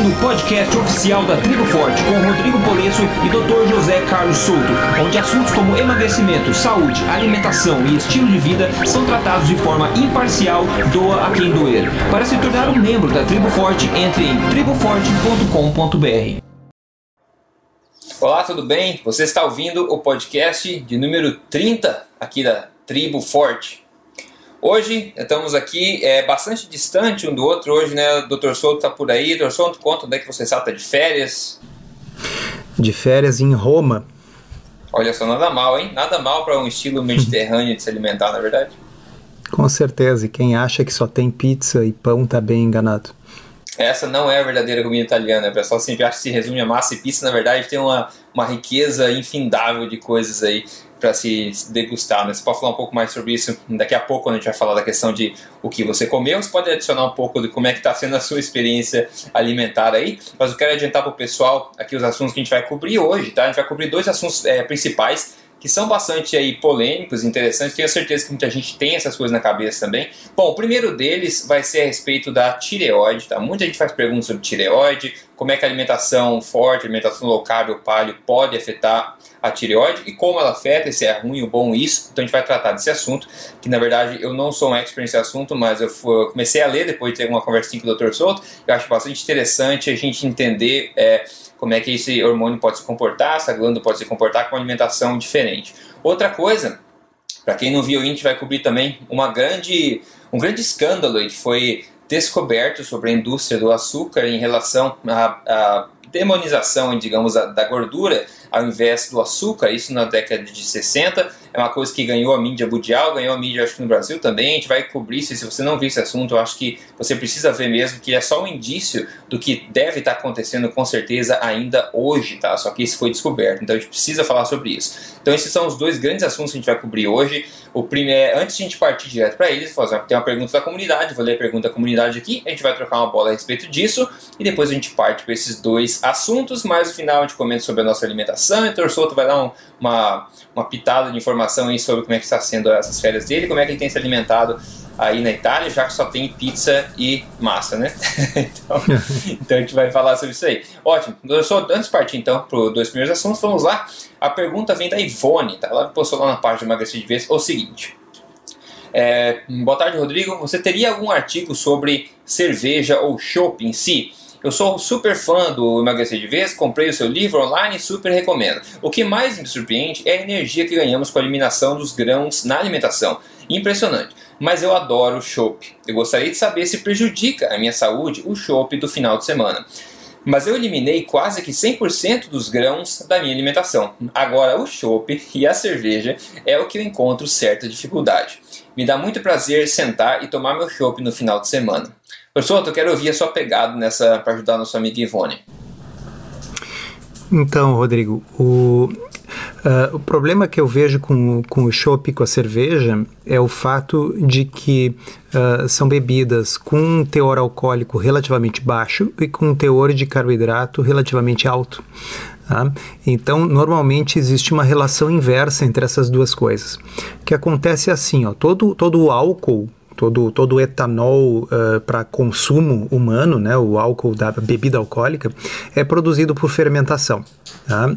ouvindo o podcast oficial da Tribo Forte com Rodrigo Polesso e Dr. José Carlos Souto, onde assuntos como emagrecimento, saúde, alimentação e estilo de vida são tratados de forma imparcial, doa a quem doer. Para se tornar um membro da Tribo Forte, entre em triboforte.com.br. Olá, tudo bem? Você está ouvindo o podcast de número 30 aqui da Tribo Forte. Hoje estamos aqui é, bastante distante um do outro. Hoje, né, o Dr. Souto está por aí. Dr. Souto, conta onde é que você está? Está de férias? De férias em Roma. Olha só, nada mal, hein? Nada mal para um estilo mediterrâneo de se alimentar, na verdade. Com certeza. E quem acha que só tem pizza e pão está bem enganado. Essa não é a verdadeira comida italiana. O pessoal sempre acha que se resume a massa e pizza. Na verdade, tem uma, uma riqueza infindável de coisas aí para se degustar. Né? Você pode falar um pouco mais sobre isso daqui a pouco, quando a gente vai falar da questão de o que você comeu. Você pode adicionar um pouco de como é que está sendo a sua experiência alimentar aí. Mas eu quero adiantar para o pessoal aqui os assuntos que a gente vai cobrir hoje. Tá? A gente vai cobrir dois assuntos é, principais que são bastante aí polêmicos, interessantes. Tenho certeza que muita gente tem essas coisas na cabeça também. Bom, o primeiro deles vai ser a respeito da tireoide, tá? Muita gente faz perguntas sobre tireoide, como é que a alimentação forte, alimentação low carb ou paleo pode afetar a tireoide e como ela afeta, se é ruim ou bom isso. Então a gente vai tratar desse assunto, que na verdade eu não sou um expert nesse assunto, mas eu, comecei a ler depois de ter uma conversinha com o Dr. Souto. Eu acho bastante interessante a gente entender é, como é que esse hormônio pode se comportar, essa glândula pode se comportar com uma alimentação diferente. Outra coisa, para quem não viu, a gente vai cobrir também uma grande, um grande escândalo que foi descoberto sobre a indústria do açúcar em relação à, demonização, digamos, da gordura ao invés do açúcar, isso na década de 60 é uma coisa que ganhou a mídia mundial, ganhou a mídia acho que no Brasil também, a gente vai cobrir isso, se você não viu esse assunto, eu acho que você precisa ver mesmo, que é só um indício do que deve estar acontecendo com certeza ainda hoje, tá? Só que isso foi descoberto, então a gente precisa falar sobre isso. Então esses são os dois grandes assuntos que a gente vai cobrir hoje. O primeiro, antes de a gente partir direto para eles, tem uma pergunta da comunidade, vou ler a pergunta da comunidade aqui, a gente vai trocar uma bola a respeito disso, e depois a gente parte para esses dois assuntos, mas no final a gente comenta sobre a nossa alimentação, e o Souto vai dar um, uma, uma pitada de informação aí sobre como é que está sendo essas férias dele, como é que ele tem se alimentado aí na Itália, já que só tem pizza e massa, né? então, então, a gente vai falar sobre isso aí. Ótimo. Só antes de partir então para os dois primeiros assuntos, vamos lá. A pergunta vem da Ivone, tá? Ela postou lá na página de emagrecer de vez o seguinte. É, boa tarde, Rodrigo. Você teria algum artigo sobre cerveja ou chopp em si? Eu sou super fã do Emagrecer de Vez, comprei o seu livro online e super recomendo. O que mais me surpreende é a energia que ganhamos com a eliminação dos grãos na alimentação. Impressionante. Mas eu adoro o chopp. Eu gostaria de saber se prejudica a minha saúde o chopp do final de semana. Mas eu eliminei quase que 100% dos grãos da minha alimentação. Agora o chopp e a cerveja é o que eu encontro certa dificuldade. Me dá muito prazer sentar e tomar meu chopp no final de semana. Professor, eu quero ouvir a sua pegada nessa para ajudar a nossa amiga Ivone. Então, Rodrigo, o, uh, o problema que eu vejo com, com o chopp com a cerveja é o fato de que uh, são bebidas com um teor alcoólico relativamente baixo e com um teor de carboidrato relativamente alto. Tá? Então, normalmente existe uma relação inversa entre essas duas coisas. O que acontece é assim, ó, todo, todo o álcool todo, todo o etanol uh, para consumo humano, né, o álcool da bebida alcoólica, é produzido por fermentação. Tá?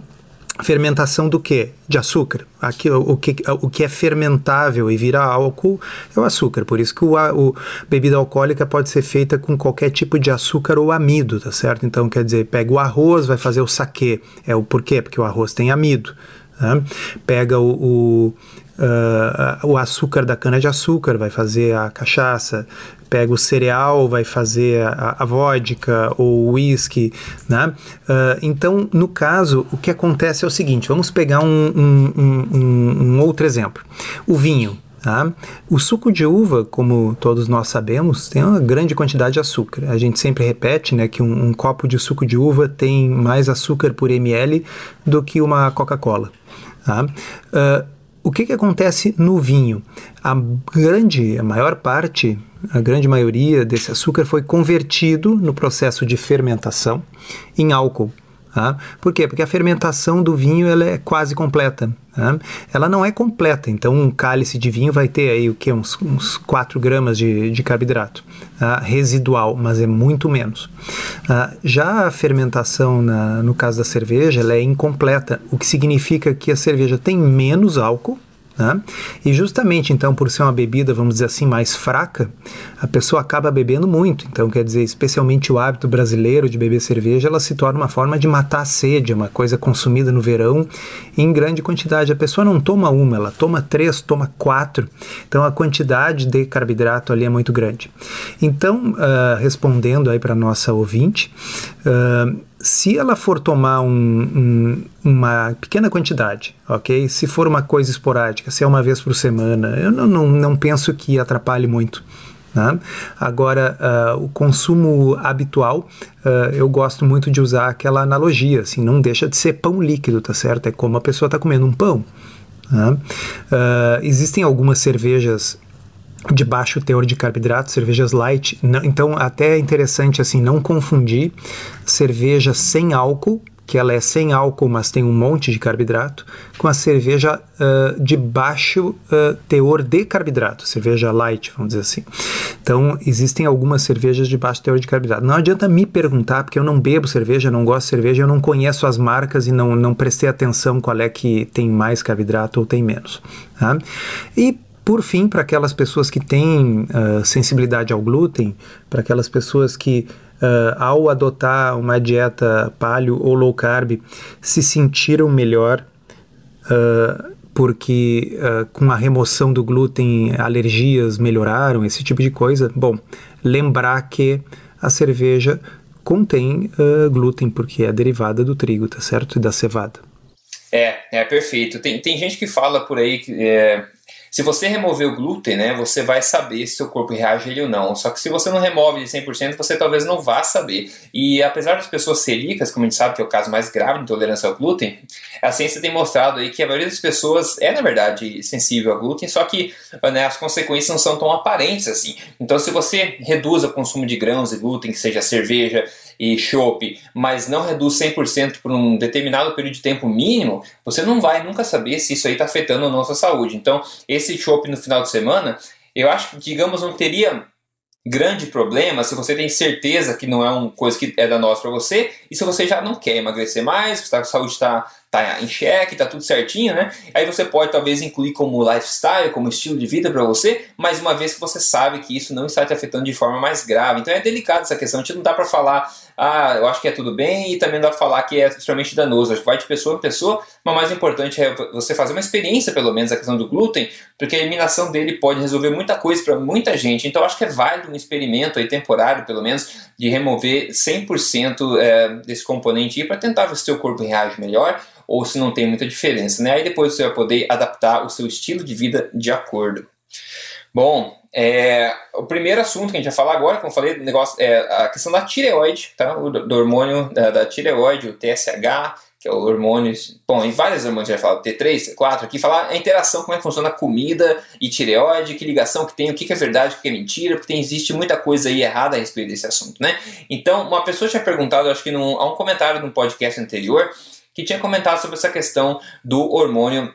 Fermentação do que? De açúcar. Aqui, o, que, o que é fermentável e vira álcool é o açúcar. Por isso que o, o bebida alcoólica pode ser feita com qualquer tipo de açúcar ou amido, tá certo? Então, quer dizer, pega o arroz, vai fazer o saquê. É o porquê? Porque o arroz tem amido. Tá? Pega o, o uh, o açúcar da cana-de-açúcar, vai fazer a cachaça, pega o cereal, vai fazer a, a vodka ou o whisky, né? Uh, então, no caso, o que acontece é o seguinte, vamos pegar um, um, um, um outro exemplo. O vinho, Tá? O suco de uva, como todos nós sabemos, tem uma grande quantidade de açúcar. A gente sempre repete né, que um, um copo de suco de uva tem mais açúcar por ml do que uma Coca-Cola. Tá? Uh, o que, que acontece no vinho? A grande, a maior parte, a grande maioria desse açúcar foi convertido no processo de fermentação em álcool. Tá? Por quê? Porque a fermentação do vinho ela é quase completa. Tá? Ela não é completa, então um cálice de vinho vai ter aí o que? Uns, uns 4 gramas de, de carboidrato tá? residual, mas é muito menos. Ah, já a fermentação, na, no caso da cerveja, ela é incompleta, o que significa que a cerveja tem menos álcool né? E justamente então, por ser uma bebida, vamos dizer assim, mais fraca, a pessoa acaba bebendo muito. Então, quer dizer, especialmente o hábito brasileiro de beber cerveja, ela se torna uma forma de matar a sede, uma coisa consumida no verão em grande quantidade. A pessoa não toma uma, ela toma três, toma quatro. Então, a quantidade de carboidrato ali é muito grande. Então, uh, respondendo aí para nossa ouvinte, uh, se ela for tomar um, um, uma pequena quantidade, ok? Se for uma coisa esporádica, se é uma vez por semana, eu não, não, não penso que atrapalhe muito. Né? Agora, uh, o consumo habitual, uh, eu gosto muito de usar aquela analogia, assim, não deixa de ser pão líquido, tá certo? É como a pessoa está comendo um pão. Né? Uh, existem algumas cervejas de baixo teor de carboidrato, cervejas light. Não, então, até é interessante assim não confundir cerveja sem álcool, que ela é sem álcool, mas tem um monte de carboidrato, com a cerveja uh, de baixo uh, teor de carboidrato, cerveja light, vamos dizer assim. Então, existem algumas cervejas de baixo teor de carboidrato. Não adianta me perguntar, porque eu não bebo cerveja, não gosto de cerveja, eu não conheço as marcas e não, não prestei atenção qual é que tem mais carboidrato ou tem menos. Tá? E por fim, para aquelas pessoas que têm uh, sensibilidade ao glúten, para aquelas pessoas que, uh, ao adotar uma dieta paleo ou low carb, se sentiram melhor, uh, porque com a remoção do glúten alergias melhoraram, esse tipo de coisa. Bom, lembrar que a cerveja contém glúten, porque é derivada do trigo, tá certo? E da cevada. É, é perfeito. Tem, tem gente que fala por aí que. É se você remover o glúten, né, você vai saber se seu corpo reage ele ou não. Só que se você não remove de 100%, você talvez não vá saber. E apesar das pessoas celíacas, como a gente sabe que é o caso mais grave de intolerância ao glúten, a ciência tem mostrado aí que a maioria das pessoas é, na verdade, sensível ao glúten, só que né, as consequências não são tão aparentes assim. Então, se você reduz o consumo de grãos e glúten, que seja cerveja, e chopp, mas não reduz 100% por um determinado período de tempo mínimo, você não vai nunca saber se isso aí está afetando a sua saúde. Então, esse chopp no final de semana, eu acho que, digamos, não teria grande problema se você tem certeza que não é uma coisa que é danosa para você e se você já não quer emagrecer mais, a saúde está tá em xeque, tá tudo certinho, né? Aí você pode talvez incluir como lifestyle, como estilo de vida para você, mas uma vez que você sabe que isso não está te afetando de forma mais grave. Então é delicado essa questão, a gente não dá para falar, ah, eu acho que é tudo bem, e também não dá para falar que é extremamente danoso. Acho que vai de pessoa a pessoa, mas mais importante é você fazer uma experiência, pelo menos, a questão do glúten, porque a eliminação dele pode resolver muita coisa para muita gente. Então acho que é válido um experimento aí temporário, pelo menos, de remover 100% é, desse componente para tentar ver se o seu corpo reage melhor ou se não tem muita diferença, né? Aí depois você vai poder adaptar o seu estilo de vida de acordo. Bom, é, o primeiro assunto que a gente vai falar agora, como eu falei, negócio, é a questão da tireoide, tá? O, do hormônio da, da tireoide, o TSH, que é o hormônio, bom, em vários hormônios a vai falar, T3, T4, aqui falar a interação, como é que funciona a comida e tireoide, que ligação que tem, o que é verdade, o que é mentira, porque tem, existe muita coisa aí errada a respeito desse assunto, né? Então, uma pessoa tinha perguntado, acho que num, há um comentário no podcast anterior, que tinha comentado sobre essa questão do hormônio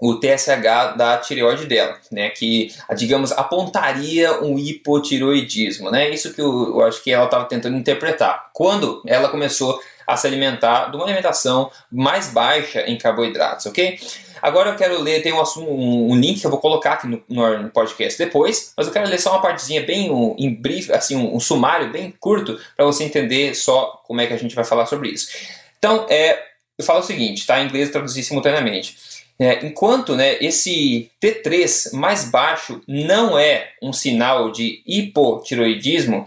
o TSH da tireoide dela, né, que, digamos, apontaria um hipotiroidismo, né, isso que eu, eu acho que ela estava tentando interpretar, quando ela começou a se alimentar de uma alimentação mais baixa em carboidratos, ok? Agora eu quero ler, tem um, um, um link que eu vou colocar aqui no, no, podcast depois, mas eu quero ler só uma partezinha bem um, em brief, assim, um, um sumário bem curto para você entender só como é que a gente vai falar sobre isso. Então, é, eu falo o seguinte, tá? Em inglês traduzir simultaneamente. É, enquanto né, esse T3 mais baixo não é um sinal de hipotiroidismo,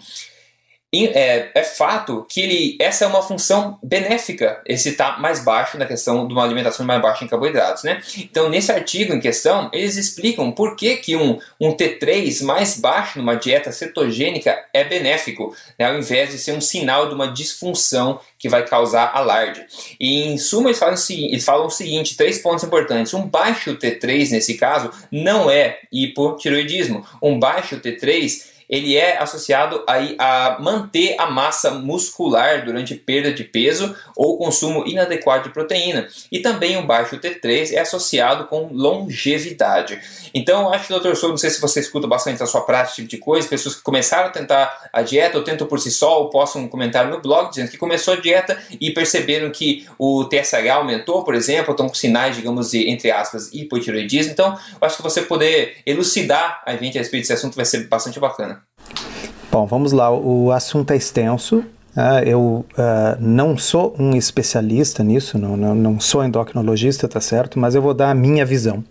é, é, fato que ele, essa é uma função benéfica, esse está mais baixo na questão de uma alimentação mais baixa em carboidratos. Né? Então, nesse artigo em questão, eles explicam por que, que um, um T3 mais baixo numa dieta cetogênica é benéfico, né? ao invés de ser um sinal de uma disfunção que vai causar alarde. E em suma, eles falam, eles falam o seguinte: três pontos importantes. Um baixo T3, nesse caso, não é hipotiroidismo. Um baixo T3 ele é associado aí a manter a massa muscular durante perda de peso ou consumo inadequado de proteína. E também o baixo T3 é associado com longevidade. Então, acho que, doutor Souza, não sei se você escuta bastante na sua prática esse tipo de coisa, pessoas que começaram a tentar a dieta ou tentam por si só, ou postam um comentário no blog dizendo que começou a dieta e perceberam que o TSH aumentou, por exemplo, estão com sinais, digamos, de, entre aspas, hipotiroidismo. Então, acho que você poder elucidar a gente a respeito desse assunto vai ser bastante bacana. Bom, vamos lá. O assunto é extenso. Uh, eu uh, não sou um especialista nisso, não, não, não sou endocrinologista, tá certo? Mas eu vou dar a minha visão.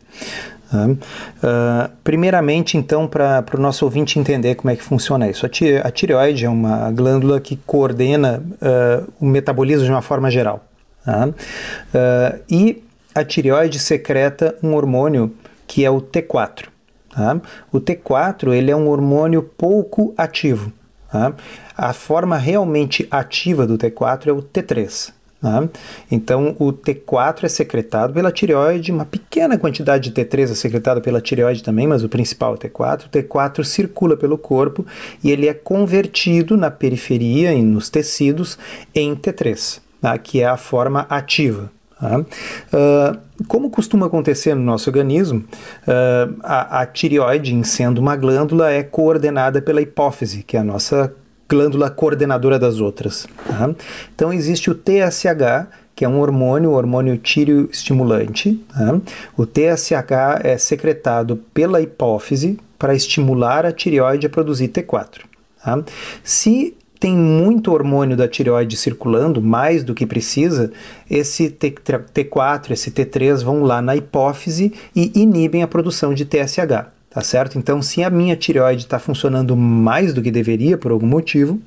Uh, primeiramente, então, para o nosso ouvinte entender como é que funciona isso. A, ti a tireoide é uma glândula que coordena uh, o metabolismo de uma forma geral. Uh, e a tireoide secreta um hormônio que é o T4. Tá? O T4 ele é um hormônio pouco ativo. Tá? A forma realmente ativa do T4 é o T3. Tá? Então, o T4 é secretado pela tireoide, uma pequena quantidade de T3 é secretada pela tireoide também, mas o principal é o T4. O T4 circula pelo corpo e ele é convertido na periferia e nos tecidos em T3, tá? que é a forma ativa. Tá? Uh, como costuma acontecer no nosso organismo, uh, a, a tireoide, sendo uma glândula, é coordenada pela hipófise, que é a nossa glândula coordenadora das outras. Tá? Então existe o TSH, que é um hormônio, hormônio tireoestimulante. Tá? O TSH é secretado pela hipófise para estimular a tireoide a produzir T4. Tá? Se tem muito hormônio da tireoide circulando, mais do que precisa, esse T4, esse T3 vão lá na hipófise e inibem a produção de TSH tá certo? Então, se a minha tireoide está funcionando mais do que deveria por algum motivo,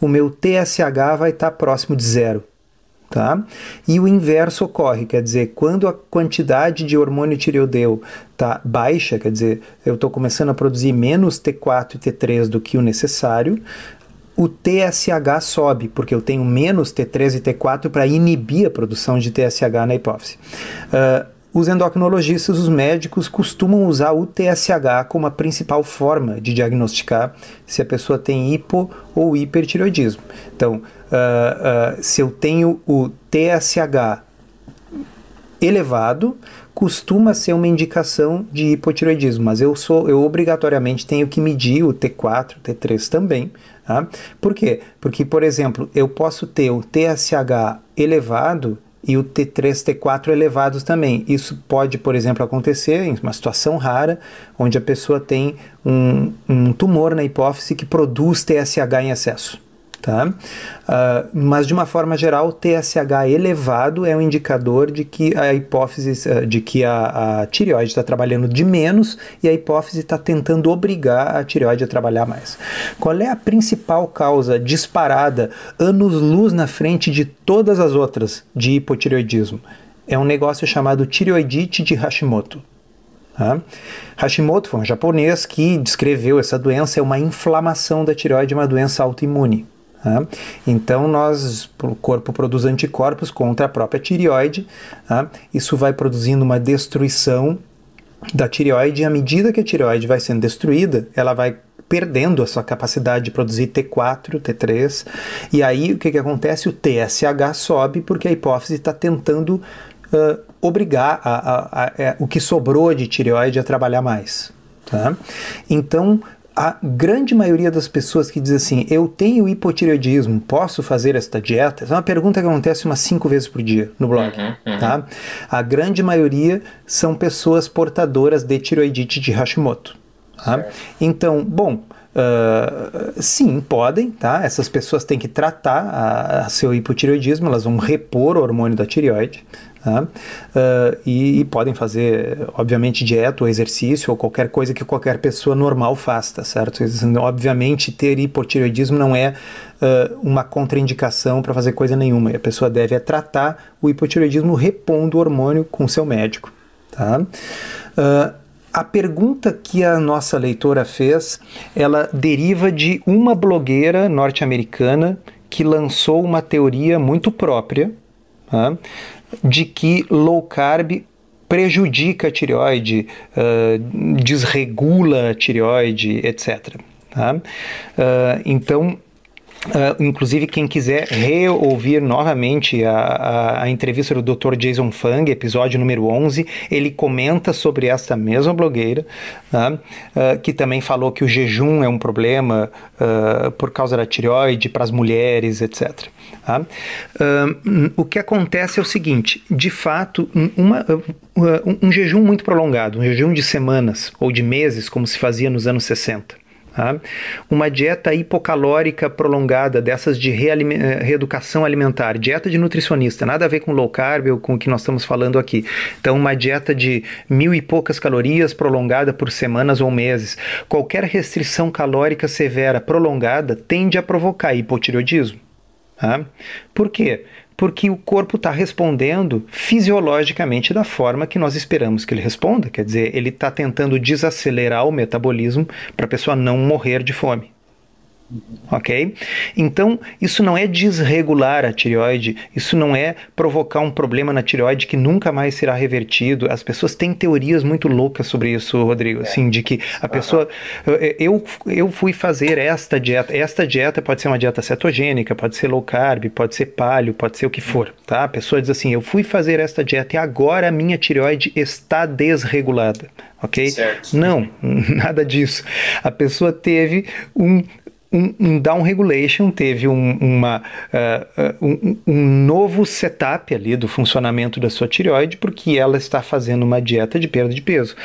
o meu TSH vai estar tá próximo de zero. Tá? E o inverso ocorre, quer dizer, quando a quantidade de hormônio tireoideu está baixa, quer dizer, eu estou começando a produzir menos T4 e T3 do que o necessário, o TSH sobe, porque eu tenho menos T3 e T4 para inibir a produção de TSH na hipófise. Uh, os endocrinologistas, os médicos, costumam usar o TSH como a principal forma de diagnosticar se a pessoa tem hipo ou hipertiroidismo. Então, uh, uh, se eu tenho o TSH elevado, costuma ser uma indicação de hipotiroidismo, mas eu sou eu obrigatoriamente tenho que medir o T4, T3 também. Tá? Por quê? Porque, por exemplo, eu posso ter o TSH elevado e o T3, T4 elevados também. Isso pode, por exemplo, acontecer em uma situação rara, onde a pessoa tem um, um tumor na hipófise que produz TSH em excesso. Tá? Uh, mas de uma forma geral, o TSH elevado é um indicador de que a hipófise, uh, de que a, a tireoide está trabalhando de menos e a hipófise está tentando obrigar a tireoide a trabalhar mais. Qual é a principal causa disparada, anos-luz na frente de todas as outras de hipotireoidismo? É um negócio chamado tireoidite de Hashimoto. Tá? Hashimoto foi um japonês que descreveu essa doença, é uma inflamação da tireoide, uma doença autoimune. Tá? Então, nós, o corpo produz anticorpos contra a própria tireoide, tá? isso vai produzindo uma destruição da tireoide, e à medida que a tireoide vai sendo destruída, ela vai perdendo a sua capacidade de produzir T4, T3, e aí o que, que acontece? O TSH sobe porque a hipófise está tentando uh, obrigar a, a, a, é, o que sobrou de tireoide a trabalhar mais. Tá? Então, a grande maioria das pessoas que diz assim, eu tenho hipotireoidismo, posso fazer esta dieta? Essa é uma pergunta que acontece umas cinco vezes por dia no blog. Uhum, uhum. Tá? A grande maioria são pessoas portadoras de tiroidite de Hashimoto. Tá? Então, bom, Uh, sim, podem, tá? Essas pessoas têm que tratar a, a seu hipotireoidismo, elas vão repor o hormônio da tireoide, Uh, e, e, podem fazer, obviamente, dieta ou exercício ou qualquer coisa que qualquer pessoa normal faça, tá certo? Obviamente, ter hipotireoidismo não é uh, uma contraindicação para fazer coisa nenhuma. E a pessoa deve é tratar o hipotireoidismo repondo o hormônio com seu médico. Tá? Uh, a pergunta que a nossa leitora fez, ela deriva de uma blogueira norte-americana que lançou uma teoria muito própria, tá? De que low carb prejudica a tireoide, uh, desregula a tireoide, etc. Tá? Uh, então, Uh, inclusive, quem quiser reouvir novamente a, a, a, entrevista do Dr. Jason Fung, episódio número 11, ele comenta sobre essa mesma blogueira, uh, uh, que também falou que o jejum é um problema por causa da tireoide para as mulheres, etc. Tá? o que acontece é o seguinte: de fato, uma, um jejum muito prolongado, um jejum de semanas ou de meses, como se fazia nos anos 60 Tá? Uma dieta hipocalórica prolongada, dessas de eh, reeducação alimentar, dieta de nutricionista, nada a ver com low carb ou com o que nós estamos falando aqui. Então, uma dieta de mil e poucas calorias prolongada por semanas ou meses. Qualquer restrição calórica severa prolongada tende a provocar hipotireoidismo. Tá? Por quê? Porque o corpo está respondendo fisiologicamente da forma que nós esperamos que ele responda. Quer dizer, ele está tentando desacelerar o metabolismo para a pessoa não morrer de fome ok? Então, isso não é desregular a tireoide, isso não é provocar um problema na tireoide que nunca mais será revertido. As pessoas têm teorias muito loucas sobre isso, Rodrigo, é. assim, de que a pessoa... Eu, eu fui fazer esta dieta, esta dieta pode ser uma dieta cetogênica, pode ser low carb, pode ser paleo, pode ser o que for, tá? A pessoa diz assim, eu fui fazer esta dieta e agora a minha tireoide está desregulada ok? Certo. Não, nada disso. A pessoa teve um um, um down regulation, teve um, uma, uh, um, um, novo setup ali do funcionamento da sua tireoide, porque ela está fazendo uma dieta de perda de peso.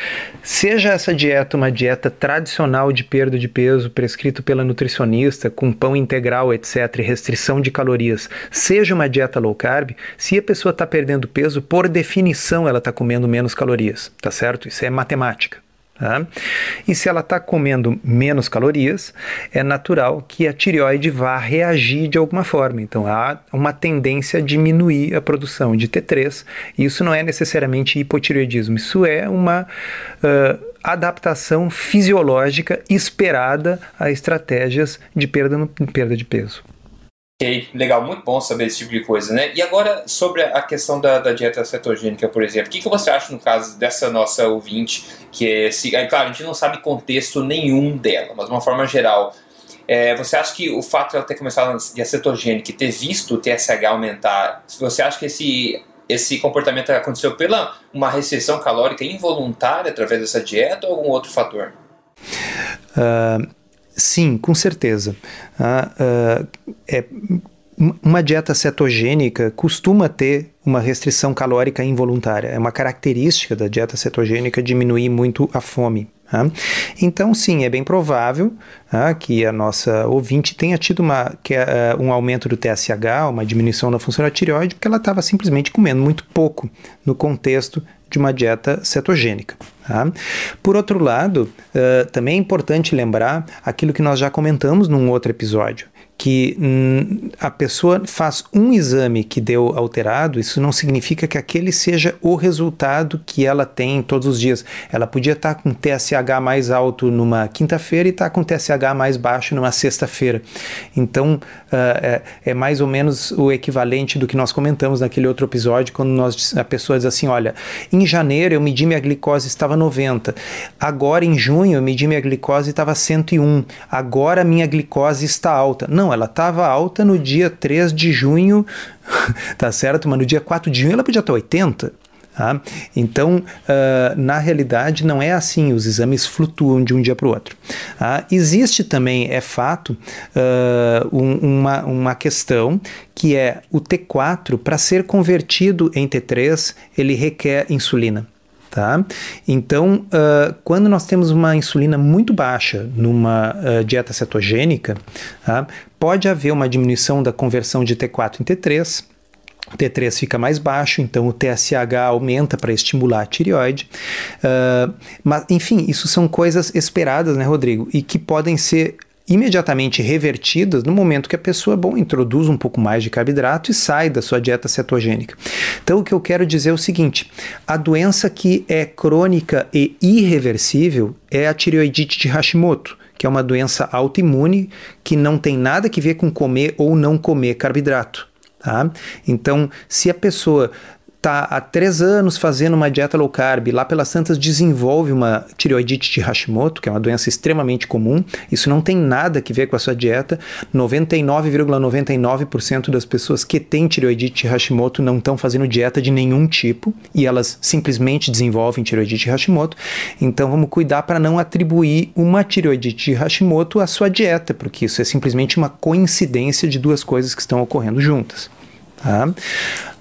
Seja essa dieta uma dieta tradicional de perda de peso, prescrito pela nutricionista, com pão integral, etc., restrição de calorias, seja uma dieta low carb, se a pessoa está perdendo peso, por definição ela está comendo menos calorias, tá certo? Isso é matemática. Tá? E se ela está comendo menos calorias, é natural que a tireoide vá reagir de alguma forma. Então há uma tendência a diminuir a produção de T3. Isso não é necessariamente hipotireoidismo, isso é uma uh, adaptação fisiológica esperada a estratégias de perda, no, perda de peso. Ok, legal, muito bom saber esse tipo de coisa, né? E agora, sobre a questão da, da dieta cetogênica, por exemplo, o que, você acha no caso dessa nossa ouvinte, que é, se, claro, a gente não sabe contexto nenhum dela, mas de uma forma geral, é, você acha que o fato de ela ter começado a cetogênica e ter visto o TSH aumentar, você acha que esse, esse comportamento aconteceu pela uma restrição calórica involuntária através dessa dieta ou algum outro fator? Uh, Sim, com certeza. Ah, uh, é, uma dieta cetogênica costuma ter uma restrição calórica involuntária. É uma característica da dieta cetogênica diminuir muito a fome. Tá? Então, sim, é bem provável tá, que a nossa ouvinte tenha tido uma, que, uh, um aumento do TSH, uma diminuição da função da tireoide, porque ela estava simplesmente comendo muito pouco no contexto de uma dieta cetogênica. Tá? Por outro lado, uh, também é importante lembrar aquilo que nós já comentamos num outro episódio, que hum, a pessoa faz um exame que deu alterado, isso não significa que aquele seja o resultado que ela tem todos os dias. Ela podia estar com TSH mais alto numa quinta-feira e estar com TSH mais baixo numa sexta-feira. Então, uh, é, é, mais ou menos o equivalente do que nós comentamos naquele outro episódio, quando nós, a pessoa diz assim: olha, em janeiro eu medi minha glicose estava 90, agora em junho eu medi minha glicose estava 101, agora minha glicose está alta. Não, não, ela estava alta no dia 3 de junho, tá certo? Mas no dia 4 de junho ela podia estar 80. Tá? Então, uh, na realidade, não é assim, os exames flutuam de um dia para o outro. Tá? Existe também, é fato, uh, um, uma, uma questão que é o T4, para ser convertido em T3, ele requer insulina. Tá? Então, uh, quando nós temos uma insulina muito baixa numa uh, dieta cetogênica, tá? pode haver uma diminuição da conversão de T4 em T3. O T3 fica mais baixo, então o TSH aumenta para estimular a tireoide. Uh, mas, enfim, isso são coisas esperadas, né, Rodrigo? E que podem ser imediatamente revertidas no momento que a pessoa bom, introduz um pouco mais de carboidrato e sai da sua dieta cetogênica. Então, o que eu quero dizer é o seguinte: a doença que é crônica e irreversível é a tireoidite de Hashimoto, que é uma doença autoimune que não tem nada que ver com comer ou não comer carboidrato. Tá? Então, se a pessoa está há três anos fazendo uma dieta low carb, lá pelas tantas desenvolve uma tireoidite de Hashimoto, que é uma doença extremamente comum, isso não tem nada que ver com a sua dieta. 99,99% ,99 das pessoas que têm tireoidite de Hashimoto não estão fazendo dieta de nenhum tipo e elas simplesmente desenvolvem tireoidite de Hashimoto. Então vamos cuidar para não atribuir uma tireoidite de Hashimoto à sua dieta, porque isso é simplesmente uma coincidência de duas coisas que estão ocorrendo juntas. Tá?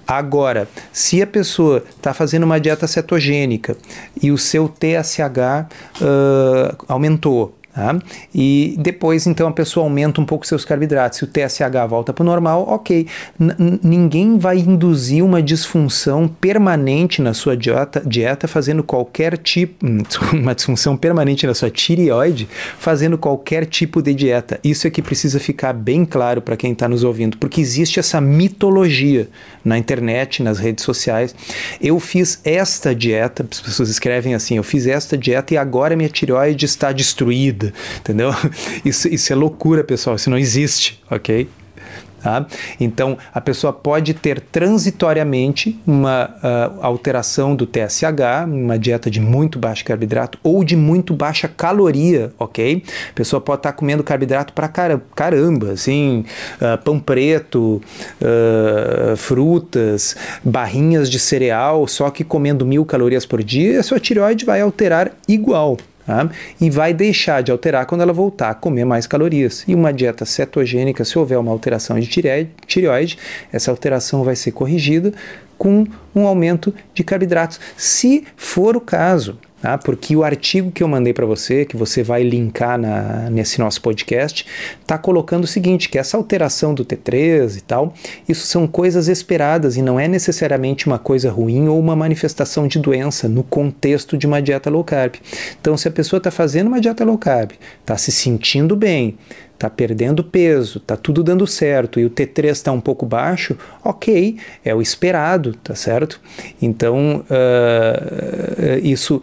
Agora, se a pessoa está fazendo uma dieta cetogênica e o seu TSH uh, aumentou, Tá? E depois, então, a pessoa aumenta um pouco seus carboidratos. Se o TSH volta para o normal, ok. N ninguém vai induzir uma disfunção permanente na sua dieta, dieta fazendo qualquer tipo. Uma disfunção permanente na sua tireoide, fazendo qualquer tipo de dieta. Isso é que precisa ficar bem claro para quem está nos ouvindo, porque existe essa mitologia na internet, nas redes sociais. Eu fiz esta dieta, as pessoas escrevem assim: eu fiz esta dieta e agora minha tireoide está destruída entendeu? Isso, isso é loucura, pessoal, isso não existe, ok? Tá? Então, a pessoa pode ter transitoriamente uma uh, alteração do TSH, uma dieta de muito baixo carboidrato ou de muito baixa caloria, ok? A pessoa pode estar tá comendo carboidrato para caramba, assim, uh, pão preto, uh, frutas, barrinhas de cereal, só que comendo mil calorias por dia, a sua tireoide vai alterar igual, Tá? E vai deixar de alterar quando ela voltar a comer mais calorias. E uma dieta cetogênica, se houver uma alteração de tireoide, essa alteração vai ser corrigida com um aumento de carboidratos, se for o caso. Tá? Porque o artigo que eu mandei para você, que você vai linkar na, nesse nosso podcast, está colocando o seguinte: que essa alteração do T3 e tal, isso são coisas esperadas e não é necessariamente uma coisa ruim ou uma manifestação de doença no contexto de uma dieta low carb. Então, se a pessoa está fazendo uma dieta low carb, está se sentindo bem, está perdendo peso, está tudo dando certo e o T3 está um pouco baixo, ok, é o esperado, tá certo? Então, uh, isso,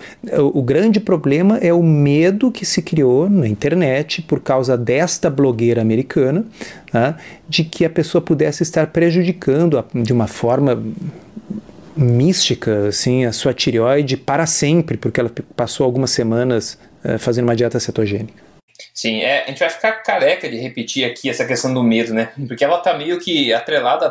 o grande problema é o medo que se criou na internet por causa desta blogueira americana, uh, de que a pessoa pudesse estar prejudicando a, de uma forma mística, assim, a sua tireoide para sempre, porque ela passou algumas semanas uh, fazendo uma dieta cetogênica. Sim, é, a gente vai ficar careca de repetir aqui essa questão do medo, né? Porque ela tá meio que atrelada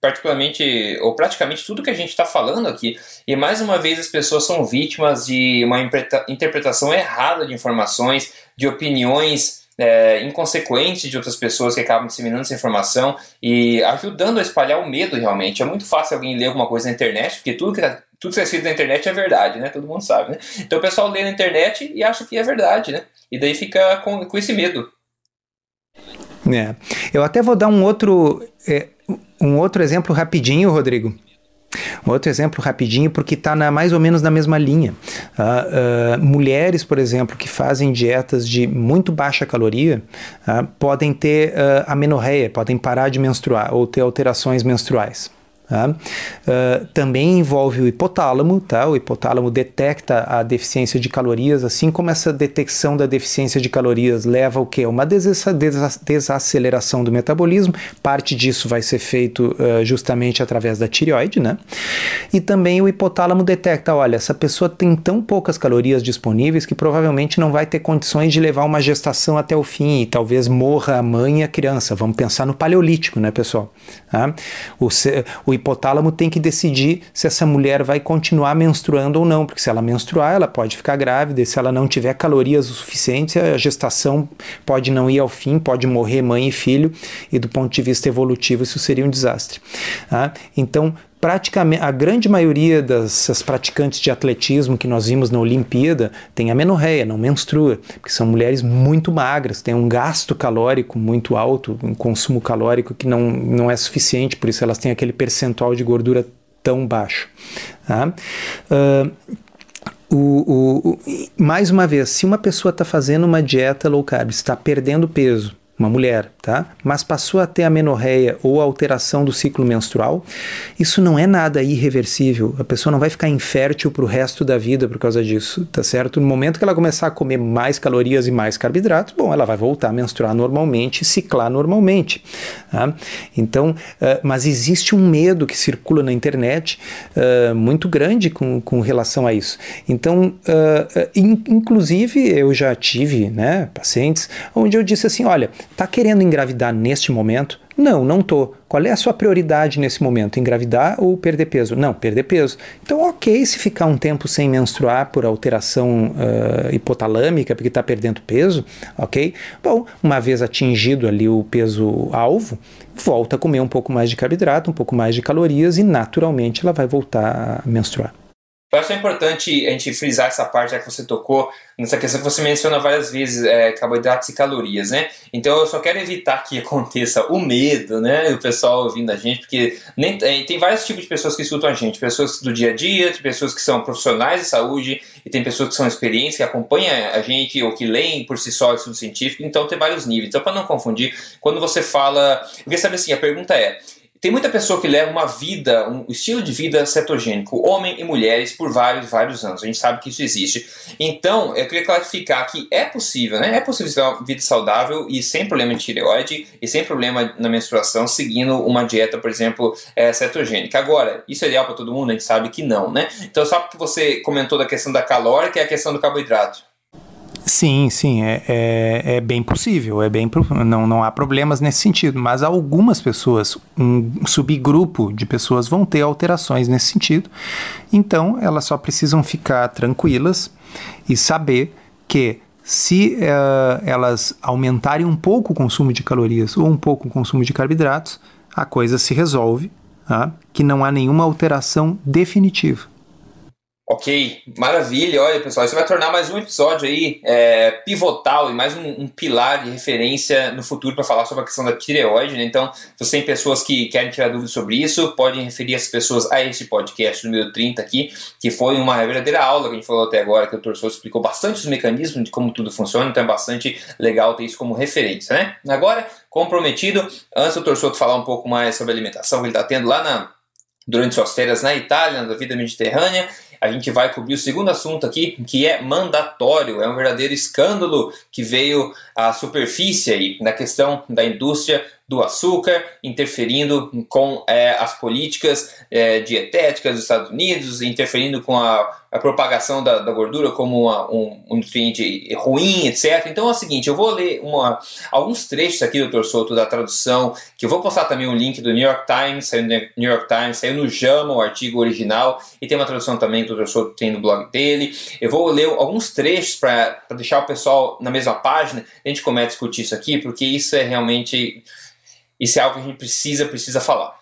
particularmente, ou praticamente tudo que a gente está falando aqui. E mais uma vez as pessoas são vítimas de uma interpretação errada de informações, de opiniões é, inconsequentes de outras pessoas que acabam disseminando essa informação e ajudando a espalhar o medo realmente. É muito fácil alguém ler alguma coisa na internet, porque tudo que tá, tudo que é escrito na internet é verdade, né? Todo mundo sabe, né? Então o pessoal lê na internet e acha que é verdade, né? E daí fica com, com esse medo. É. Eu até vou dar um outro, é, um outro exemplo rapidinho, Rodrigo. Um outro exemplo rapidinho, porque está mais ou menos na mesma linha. Uh, uh, mulheres, por exemplo, que fazem dietas de muito baixa caloria, uh, podem ter amenorreia, podem parar de menstruar ou ter alterações menstruais. Uh, também envolve o hipotálamo, tá? o hipotálamo detecta a deficiência de calorias, assim como essa detecção da deficiência de calorias leva o que? Uma desaceleração do metabolismo, parte disso vai ser feito uh, justamente através da tireoide, né? E também o hipotálamo detecta, olha, essa pessoa tem tão poucas calorias disponíveis que provavelmente não vai ter condições de levar uma gestação até o fim e talvez morra a mãe e a criança. Vamos pensar no paleolítico, né, pessoal? Tá? O, o hipotálamo tem que decidir se essa mulher vai continuar menstruando ou não, porque se ela menstruar, ela pode ficar grávida, e se ela não tiver calorias o suficiente, a gestação pode não ir ao fim, pode morrer mãe e filho, e do ponto de vista evolutivo isso seria um desastre. Tá? Então, praticamente a grande maioria das praticantes de atletismo que nós vimos na Olimpíada tem amenorreia, não menstrua, porque são mulheres muito magras, têm um gasto calórico muito alto, um consumo calórico que não, não é suficiente, por isso elas têm aquele percentual de gordura tão baixo. Tá? Uh, o, o, o, mais uma vez, se uma pessoa está fazendo uma dieta low carb, está perdendo peso, uma mulher, tá? Mas passou a ter amenorreia ou alteração do ciclo menstrual, isso não é nada irreversível. A pessoa não vai ficar infértil para o resto da vida por causa disso, tá certo? No momento que ela começar a comer mais calorias e mais carboidratos, bom, ela vai voltar a menstruar normalmente, ciclar normalmente. Tá? Então, uh, mas existe um medo que circula na internet uh, muito grande com, com relação a isso. Então, uh, in, inclusive, eu já tive né, pacientes onde eu disse assim: olha, Está querendo engravidar neste momento? Não, não tô. Qual é a sua prioridade nesse momento? Engravidar ou perder peso? Não, perder peso. Então, ok se ficar um tempo sem menstruar por alteração uh, hipotalâmica, porque está perdendo peso, ok? Bom, uma vez atingido ali o peso alvo, volta a comer um pouco mais de carboidrato, um pouco mais de calorias e naturalmente ela vai voltar a menstruar. Eu acho importante a gente frisar essa parte já que você tocou, nessa questão que você menciona várias vezes, é, carboidratos e calorias, né? Então eu só quero evitar que aconteça o medo, né? O pessoal ouvindo a gente, porque nem, é, tem vários tipos de pessoas que escutam a gente, pessoas do dia a dia, pessoas que são profissionais de saúde, e tem pessoas que são experientes, que acompanham a gente, ou que leem por si só estudo científico, então tem vários níveis. Então, para não confundir, quando você fala. Porque sabe assim, a pergunta é tem muita pessoa que leva uma vida, um estilo de vida cetogênico, homem e mulheres, por vários, vários anos. A gente sabe que isso existe. Então, eu queria clarificar que é possível, né? É possível ter uma vida saudável e sem problema de tireoide e sem problema na menstruação, seguindo uma dieta, por exemplo, é, cetogênica. Agora, isso é ideal para todo mundo? A gente sabe que não, né? Então, só porque você comentou da questão da calórica e a questão do carboidrato. Sim, sim, é, é, é, bem possível, é bem não, não há problemas nesse sentido, mas algumas pessoas, um subgrupo de pessoas vão ter alterações nesse sentido, então elas só precisam ficar tranquilas e saber que se uh, elas aumentarem um pouco o consumo de calorias ou um pouco o consumo de carboidratos, a coisa se resolve, tá? que não há nenhuma alteração definitiva. Ok, maravilha. Olha, pessoal, isso vai tornar mais um episódio aí é, pivotal e mais um, um, pilar de referência no futuro para falar sobre a questão da tireoide. Né? Então, se você tem pessoas que querem tirar dúvidas sobre isso, podem referir as pessoas a este podcast número 30 aqui, que foi uma verdadeira aula que a gente falou até agora, que o Dr. Souza explicou bastante os mecanismos de como tudo funciona, então é bastante legal ter isso como referência. Né? Agora, comprometido, antes do Dr. Falar um pouco mais sobre a alimentação que ele está tendo lá na, durante suas férias na Itália, na vida mediterrânea, a gente vai cobrir o segundo assunto aqui, que é mandatório. É um verdadeiro escândalo que veio à superfície aí na questão da indústria do açúcar, interferindo com é, as políticas é, dietéticas dos Estados Unidos, interferindo com a, a propagação da, da, gordura como uma, um, um, nutriente ruim, etc. Então é o seguinte, eu vou ler uma, alguns trechos aqui, doutor Souto, da tradução, que eu vou postar também um link do New York Times, saiu no New York Times, saiu no JAMA, o artigo original, e tem uma tradução também que o doutor Souto tem no blog dele. Eu vou ler alguns trechos para deixar o pessoal na mesma página, a gente começa a discutir isso aqui, porque isso é realmente isso é algo que a gente precisa, precisa falar.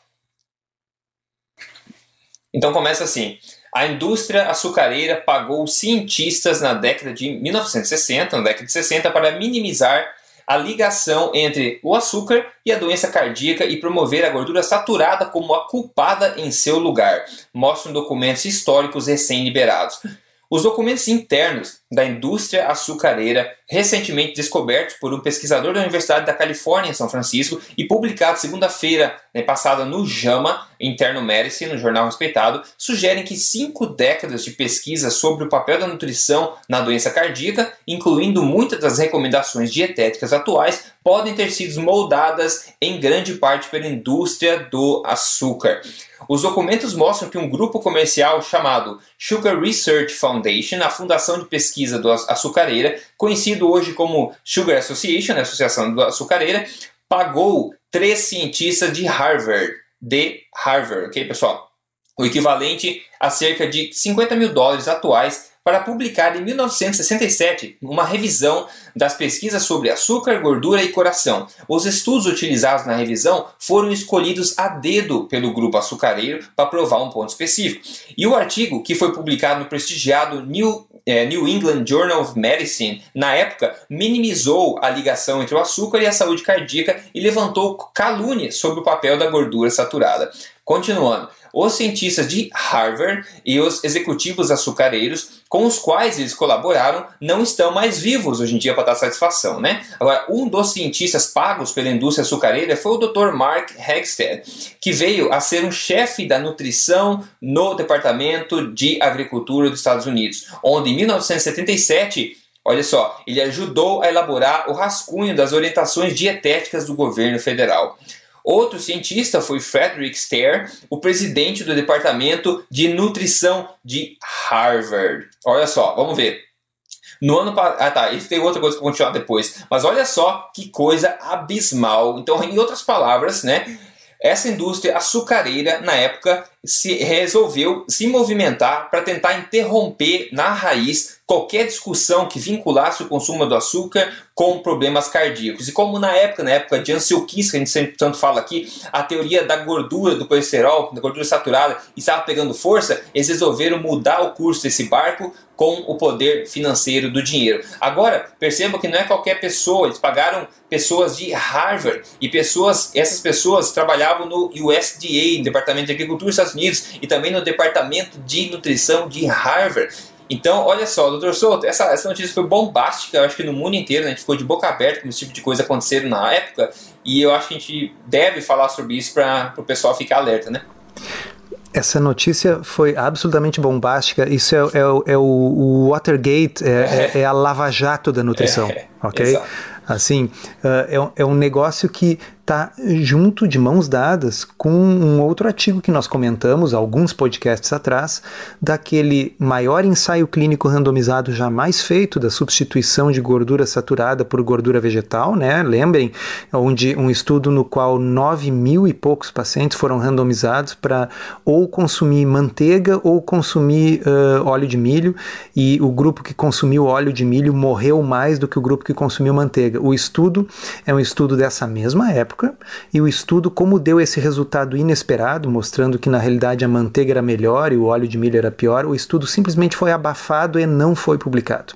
Então começa assim. A indústria açucareira pagou cientistas na década de 1960, na década de 60, para minimizar a ligação entre o açúcar e a doença cardíaca e promover a gordura saturada como a culpada em seu lugar, mostram documentos históricos recém-liberados. Os documentos internos da indústria açucareira, recentemente descobertos por um pesquisador da Universidade da Califórnia em São Francisco e publicados segunda-feira né, passada no JAMA, Interno Medicine, no jornal respeitado, sugerem que cinco décadas de pesquisa sobre o papel da nutrição na doença cardíaca, incluindo muitas das recomendações dietéticas atuais, podem ter sido moldadas em grande parte pela indústria do açúcar. Os documentos mostram que um grupo comercial chamado Sugar Research Foundation, a fundação de pesquisa do açucareira, conhecido hoje como Sugar Association, a Associação do Açucareira, pagou três cientistas de Harvard, de Harvard, ok, pessoal? O equivalente a cerca de 50 mil dólares atuais para publicar em 1967 uma revisão das pesquisas sobre açúcar, gordura e coração. Os estudos utilizados na revisão foram escolhidos a dedo pelo grupo açucareiro para provar um ponto específico. E o artigo, que foi publicado no prestigiado New é, New England Journal of Medicine, na época, minimizou a ligação entre o açúcar e a saúde cardíaca e levantou calúnias sobre o papel da gordura saturada. Continuando os cientistas de Harvard e os executivos açucareiros com os quais eles colaboraram não estão mais vivos hoje em dia para dar satisfação, né? Agora, um dos cientistas pagos pela indústria açucareira foi o Dr. Mark Hegstead, que veio a ser um chefe da nutrição no Departamento de Agricultura dos Estados Unidos, onde em 1977 Olha só, ele ajudou a elaborar o rascunho das orientações dietéticas do governo federal. Outro cientista foi Frederick Stair, o presidente do Departamento de Nutrição de Harvard. Olha só, vamos ver. No ano passado. Ah, tá. Isso tem outra coisa vou continuar depois. Mas olha só que coisa abismal. Então, em outras palavras, né? Essa indústria açucareira, na época, se resolveu se movimentar para tentar interromper na raiz qualquer discussão que vinculasse o consumo do açúcar com problemas cardíacos. E como na época, na época de Ansel Keys, que a gente sempre tanto fala aqui, a teoria da gordura, do colesterol, da gordura saturada, estava pegando força, eles resolveram mudar o curso desse barco com o poder financeiro do dinheiro. Agora, perceba que não é qualquer pessoa, eles pagaram pessoas de Harvard e pessoas, essas pessoas trabalhavam no USDA, Departamento de Agricultura dos Estados Unidos, e também no Departamento de Nutrição de Harvard. Então, olha só, doutor Souto, essa, essa notícia foi bombástica, eu acho que no mundo inteiro, né, a gente ficou de boca aberta com esse tipo de coisa acontecendo na época, e eu acho que a gente deve falar sobre isso para o pessoal ficar alerta, né? Essa notícia foi absolutamente bombástica. Isso é, é, é o, o, Watergate, é, é, é, a lava-jato da nutrição, é, ok? Exato. Assim, uh, é, é um negócio que está junto de mãos dadas com um outro artigo que nós comentamos alguns podcasts atrás, daquele maior ensaio clínico randomizado jamais feito da substituição de gordura saturada por gordura vegetal, né? Lembrem, onde um estudo no qual 9 mil e poucos pacientes foram randomizados para ou consumir manteiga ou consumir uh, óleo de milho, e o grupo que consumiu óleo de milho morreu mais do que o grupo que consumiu manteiga. O estudo é um estudo dessa mesma época época e o estudo como deu esse resultado inesperado, mostrando que na realidade a manteiga era melhor e o óleo de milho era pior, o estudo simplesmente foi abafado e não foi publicado.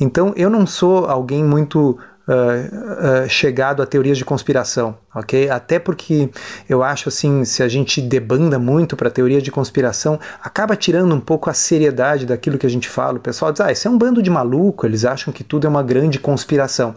Então eu não sou alguém muito Uh, uh, chegado a teorias de conspiração, ok? Até porque eu acho assim, se a gente debanda muito para teoria de conspiração, acaba tirando um pouco a seriedade daquilo que a gente fala. O pessoal diz, ah, isso é um bando de maluco, eles acham que tudo é uma grande conspiração.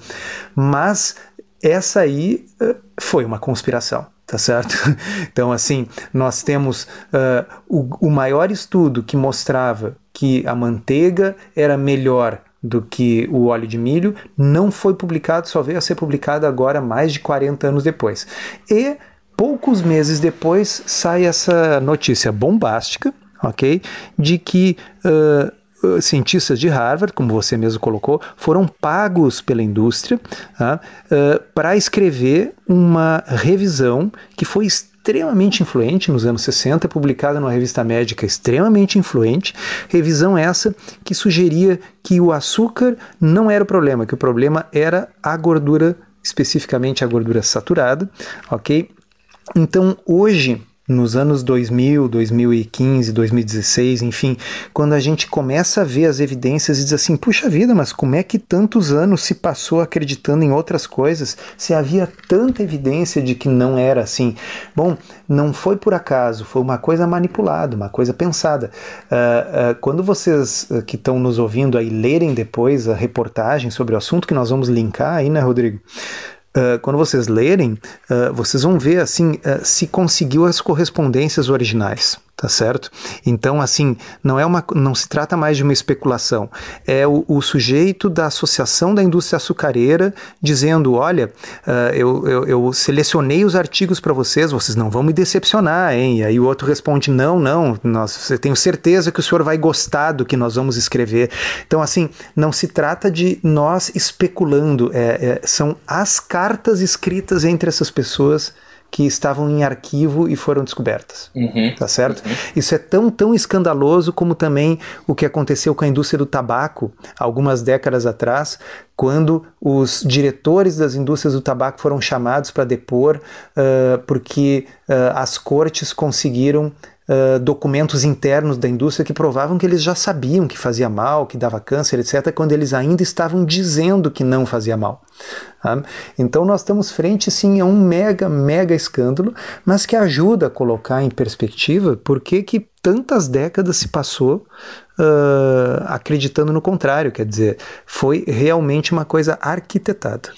Mas essa aí uh, foi uma conspiração, tá certo? Então, assim, nós temos uh, o, o maior estudo que mostrava que a manteiga era melhor do que o óleo de milho, não foi publicado, só veio a ser publicado agora, mais de 40 anos depois. E poucos meses depois sai essa notícia bombástica, ok? De que. Uh, eh, cientistas de Harvard, como você mesmo colocou, foram pagos pela indústria uh, para escrever uma revisão que foi extremamente influente nos anos 60, publicada numa revista médica extremamente influente, revisão essa que sugeria que o açúcar não era o problema, que o problema era a gordura, especificamente a gordura saturada, ok? Então hoje nos anos 2000, 2015, 2016, enfim, quando a gente começa a ver as evidências e diz assim: puxa vida, mas como é que tantos anos se passou acreditando em outras coisas se havia tanta evidência de que não era assim? Bom, não foi por acaso, foi uma coisa manipulada, uma coisa pensada. Uh, uh, quando vocês uh, que estão nos ouvindo aí lerem depois a reportagem sobre o assunto que nós vamos linkar aí, né, Rodrigo? Uh, quando vocês lerem, uh, vocês vão ver assim uh, se conseguiu as correspondências originais tá certo? Então, assim, não é uma, não se trata mais de uma especulação. É o, o sujeito da associação da indústria açucareira dizendo, olha, uh, eu, eu, eu, selecionei os artigos para vocês, vocês não vão me decepcionar, hein? E aí o outro responde, não, não, nós, eu tenho certeza que o senhor vai gostar do que nós vamos escrever. Então, assim, não se trata de nós especulando, é, é, são as cartas escritas entre essas pessoas que estavam em arquivo e foram descobertas. Uhum. Tá certo? Uhum. Isso é tão, tão escandaloso como também o que aconteceu com a indústria do tabaco algumas décadas atrás, quando os diretores das indústrias do tabaco foram chamados para depor uh, porque uh, as cortes conseguiram documentos internos da indústria que provavam que eles já sabiam que fazia mal, que dava câncer, etc., quando eles ainda estavam dizendo que não fazia mal. Tá? Então nós estamos frente sim a um mega, mega escândalo, mas que ajuda a colocar em perspectiva por que, que tantas décadas se passou uh, acreditando no contrário, quer dizer, foi realmente uma coisa arquitetada.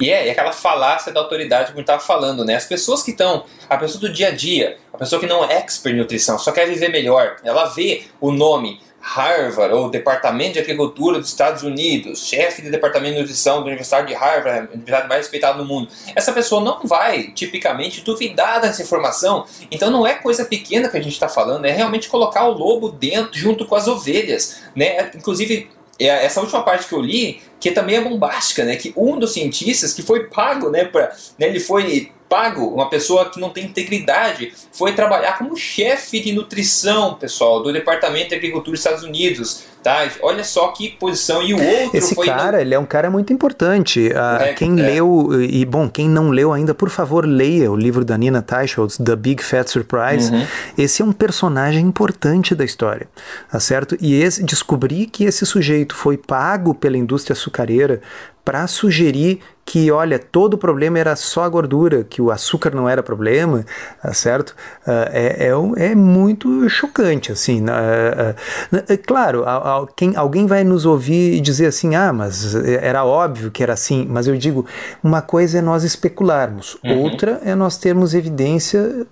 E é, e aquela falácia da autoridade como estava falando, né? As pessoas que estão, a pessoa do dia a dia, a pessoa que não é expert em nutrição, só quer viver melhor, ela vê o nome Harvard, ou Departamento de Agricultura dos Estados Unidos, chefe de Departamento de Nutrição da Universidade de Harvard, a universidade mais respeitada do mundo. Essa pessoa não vai, tipicamente, duvidar dessa informação. Então não é coisa pequena que a gente está falando, é realmente colocar o lobo dentro, junto com as ovelhas. Né? Inclusive, é, essa última parte que eu li, que também é bombástica, né? Que um dos cientistas que foi pago, né, pra, né ele foi pago, uma pessoa que não tem integridade, foi trabalhar como chefe de nutrição, pessoal, do Departamento de Agricultura dos Estados Unidos. Tá? Olha só que posição. E o outro Esse foi. cara, ele é um cara muito importante. Uh, quem é. leu, e bom, quem não leu ainda, por favor, leia o livro da Nina Teicholz, The Big Fat Surprise. Uhum. Esse é um personagem importante da história, tá certo? E esse, descobrir que esse sujeito foi pago pela indústria açucareira para sugerir que, olha, todo o problema era só a gordura, que o açúcar não era problema, tá certo? Uh, é, é, é, muito chocante, assim. Uh, uh, claro, quem, alguém vai nos ouvir e dizer assim, ah, mas era óbvio que era assim, mas eu digo, uma coisa é nós especularmos, uhum. outra é nós termos evidência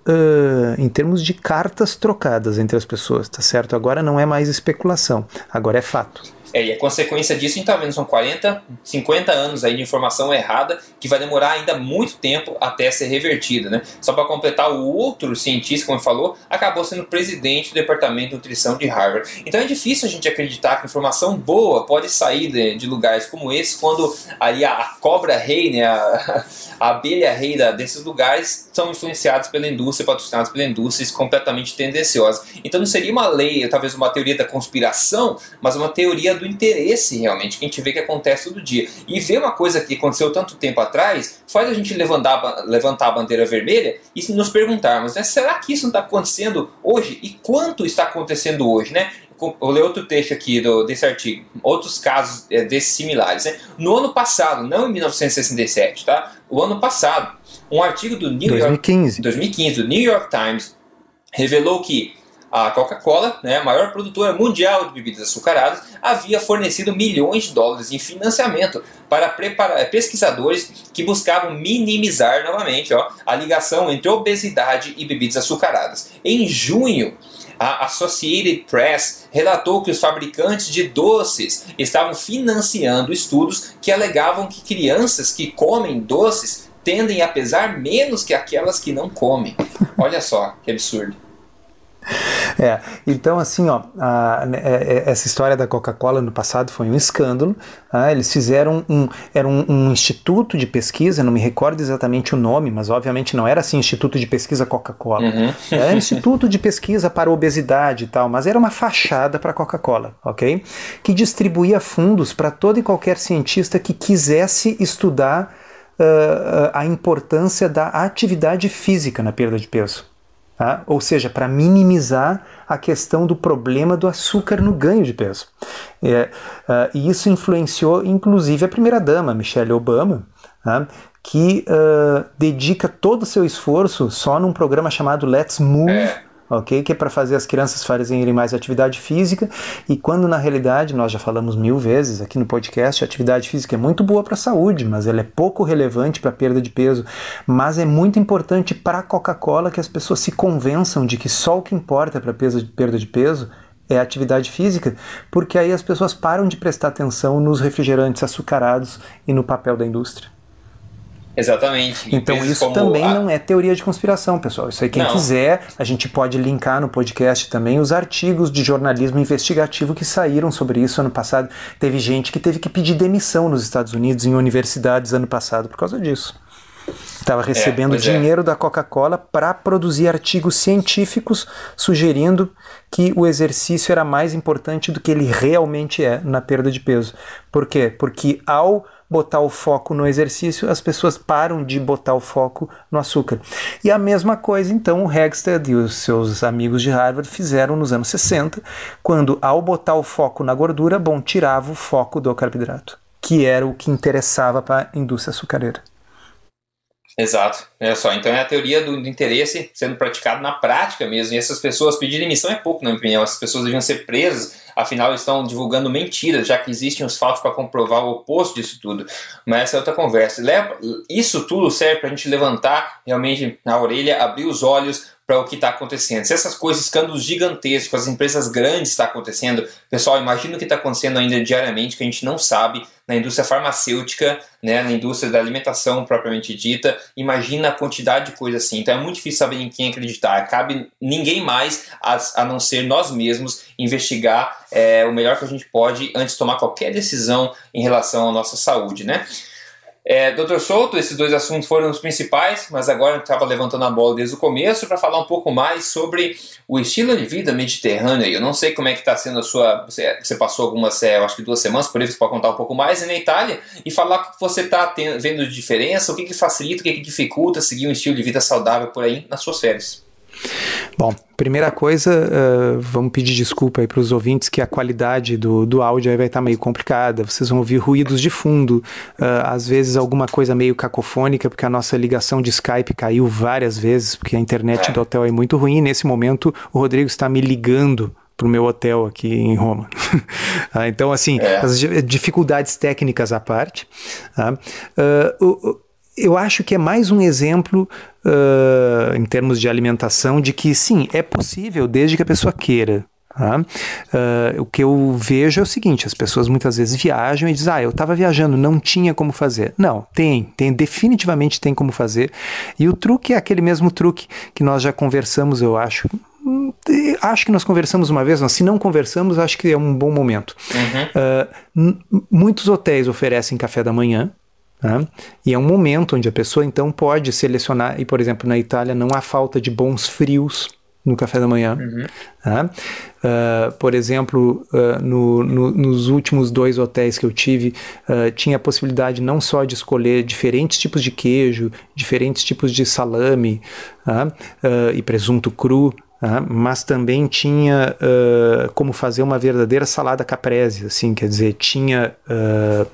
em termos de cartas trocadas entre as pessoas, tá certo? Agora não é mais especulação, agora é fato. É, e a consequência disso, a gente está vendo, são 40, 50 anos aí de informação errada que vai demorar ainda muito tempo até ser revertida. Né? Só para completar, o outro cientista, como falou, acabou sendo presidente do Departamento de Nutrição de Harvard. Então é difícil a gente acreditar que informação boa pode sair de, de lugares como esse quando ali a, a cobra rei, né, a, a abelha rei da, desses lugares são influenciados pela indústria, patrocinados pela indústria, completamente tendenciosa. Então não seria uma lei, talvez uma teoria da conspiração, mas uma teoria do interesse realmente, que a gente vê que acontece todo dia. E ver uma coisa que aconteceu tanto tempo atrás faz a gente levantar, levantar a bandeira vermelha e nos perguntarmos, né, será que isso não está acontecendo hoje? E quanto está acontecendo hoje? Né? vou ler outro texto aqui do, desse artigo, outros casos é, desses similares. Né? No ano passado, não em 1967, tá? O ano passado, um artigo do New 2015. York 2015 do New York Times revelou que a Coca-Cola, né, a maior produtora mundial de bebidas açucaradas, havia fornecido milhões de dólares em financiamento para pesquisadores que buscavam minimizar novamente ó, a ligação entre obesidade e bebidas açucaradas. Em junho, a Associated Press relatou que os fabricantes de doces estavam financiando estudos que alegavam que crianças que comem doces tendem a pesar menos que aquelas que não comem. Olha só que absurdo. É, então assim, ó, a, né, é, é, essa história da Coca-Cola no passado foi um escândalo. Tá? Eles fizeram um, era um, um, instituto de pesquisa, não me recordo exatamente o nome, mas obviamente não era assim Instituto de Pesquisa Coca-Cola. Uhum. Era Instituto de Pesquisa para Obesidade e tal, mas era uma fachada para Coca-Cola, ok? Que distribuía fundos para todo e qualquer cientista que quisesse estudar uh, a importância da atividade física na perda de peso. Tá? Ou seja, para minimizar a questão do problema do açúcar no ganho de peso. É, uh, e isso influenciou inclusive a primeira-dama, Michelle Obama, tá? que uh, dedica todo o seu esforço só num programa chamado Let's Move. Ok? Que é para fazer as crianças fazerem mais atividade física e quando na realidade nós já falamos mil vezes aqui no podcast, a atividade física é muito boa para a saúde, mas ela é pouco relevante para a perda de peso, mas é muito importante para a Coca-Cola que as pessoas se convençam de que só o que importa para perda de peso é a atividade física, porque aí as pessoas param de prestar atenção nos refrigerantes açucarados e no papel da indústria. Exatamente. Então isso também a... não é teoria de conspiração, pessoal. Isso aí quem não. quiser, a gente pode linkar no podcast também os artigos de jornalismo investigativo que saíram sobre isso ano passado. Teve gente que teve que pedir demissão nos Estados Unidos em universidades ano passado por causa disso. Estava recebendo é, dinheiro é. da Coca-Cola para produzir artigos científicos sugerindo que o exercício era mais importante do que ele realmente é na perda de peso. Por quê? Porque ao botar o foco no exercício, as pessoas param de botar o foco no açúcar. E a mesma coisa, então, o Hegstad e os seus amigos de Harvard fizeram nos anos 60, quando, ao botar o foco na gordura, bom, tirava o foco do carboidrato, que era o que interessava para a indústria açucareira. Exato. Olha só, então é a teoria do, do, interesse sendo praticado na prática mesmo. E essas pessoas pedirem demissão é pouco, na minha opinião. Essas pessoas deviam ser presas, afinal estão divulgando mentiras, já que existem os fatos para comprovar o oposto disso tudo. Mas essa é outra conversa. Isso tudo serve para a gente levantar realmente a orelha, abrir os olhos para o que está acontecendo. Se essas coisas, escândalos gigantescos, as empresas grandes está acontecendo, pessoal, imagina o que está acontecendo ainda diariamente que a gente não sabe na indústria farmacêutica, né, na indústria da alimentação propriamente dita. Imagina a quantidade de coisa assim. Então é muito difícil saber em quem acreditar. Cabe ninguém mais a, a não ser nós mesmos investigar é, o melhor que a gente pode antes de tomar qualquer decisão em relação à nossa saúde, né? É, Doutor Souto, esses dois assuntos foram os principais, mas agora eu estava levantando a bola desde o começo para falar um pouco mais sobre o estilo de vida mediterrâneo. Eu não sei como é que está sendo a sua. Você, passou algumas, é, acho que duas semanas, por isso você pode contar um pouco mais na Itália e falar o que você está vendo de diferença, o que, que facilita, o que, que dificulta seguir um estilo de vida saudável por aí nas suas férias. Bom, primeira coisa, uh, vamos pedir desculpa aí para os ouvintes que a qualidade do, do áudio aí vai estar tá meio complicada. Vocês vão ouvir ruídos de fundo, uh, às vezes alguma coisa meio cacofônica, porque a nossa ligação de Skype caiu várias vezes, porque a internet é. do hotel é muito ruim. Nesse momento, o Rodrigo está me ligando para o meu hotel aqui em Roma. Ah, então, assim, é. as dificuldades técnicas à parte. Uh, o, eu acho que é mais um exemplo uh, em termos de alimentação de que sim, é possível desde que a pessoa queira. Tá? Uh, o que eu vejo é o seguinte: as pessoas muitas vezes viajam e dizem, ah, eu estava viajando, não tinha como fazer. Não, tem, tem, definitivamente tem como fazer. E o truque é aquele mesmo truque que nós já conversamos, eu acho. Acho que nós conversamos uma vez, mas se não conversamos, acho que é um bom momento. Uhum. Uh, muitos hotéis oferecem café da manhã, Tá? E é um momento onde a pessoa então pode selecionar, e por exemplo, na Itália não há falta de bons frios no café da manhã. Uhum. Tá? Uh, por exemplo, uh, no, no, nos últimos dois hotéis que eu tive, uh, tinha a possibilidade não só de escolher diferentes tipos de queijo, diferentes tipos de salame tá? e presunto cru, mas também tinha uh, como fazer uma verdadeira salada caprese, assim, quer dizer, tinha uh,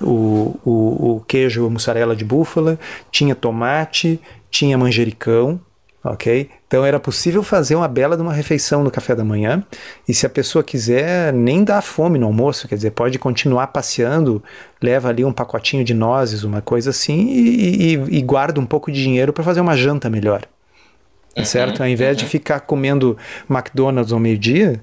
o, o, o, queijo mussarela de búfala, tinha tomate, tinha manjericão, ok? Então era possível fazer uma bela de uma refeição no café da manhã, e se a pessoa quiser, nem dá fome no almoço, quer dizer, pode continuar passeando, leva ali um pacotinho de nozes, uma coisa assim, e, e, e guarda um pouco de dinheiro para fazer uma janta melhor. Uhum, certo? Ao invés uhum. de ficar comendo McDonald's ao meio-dia,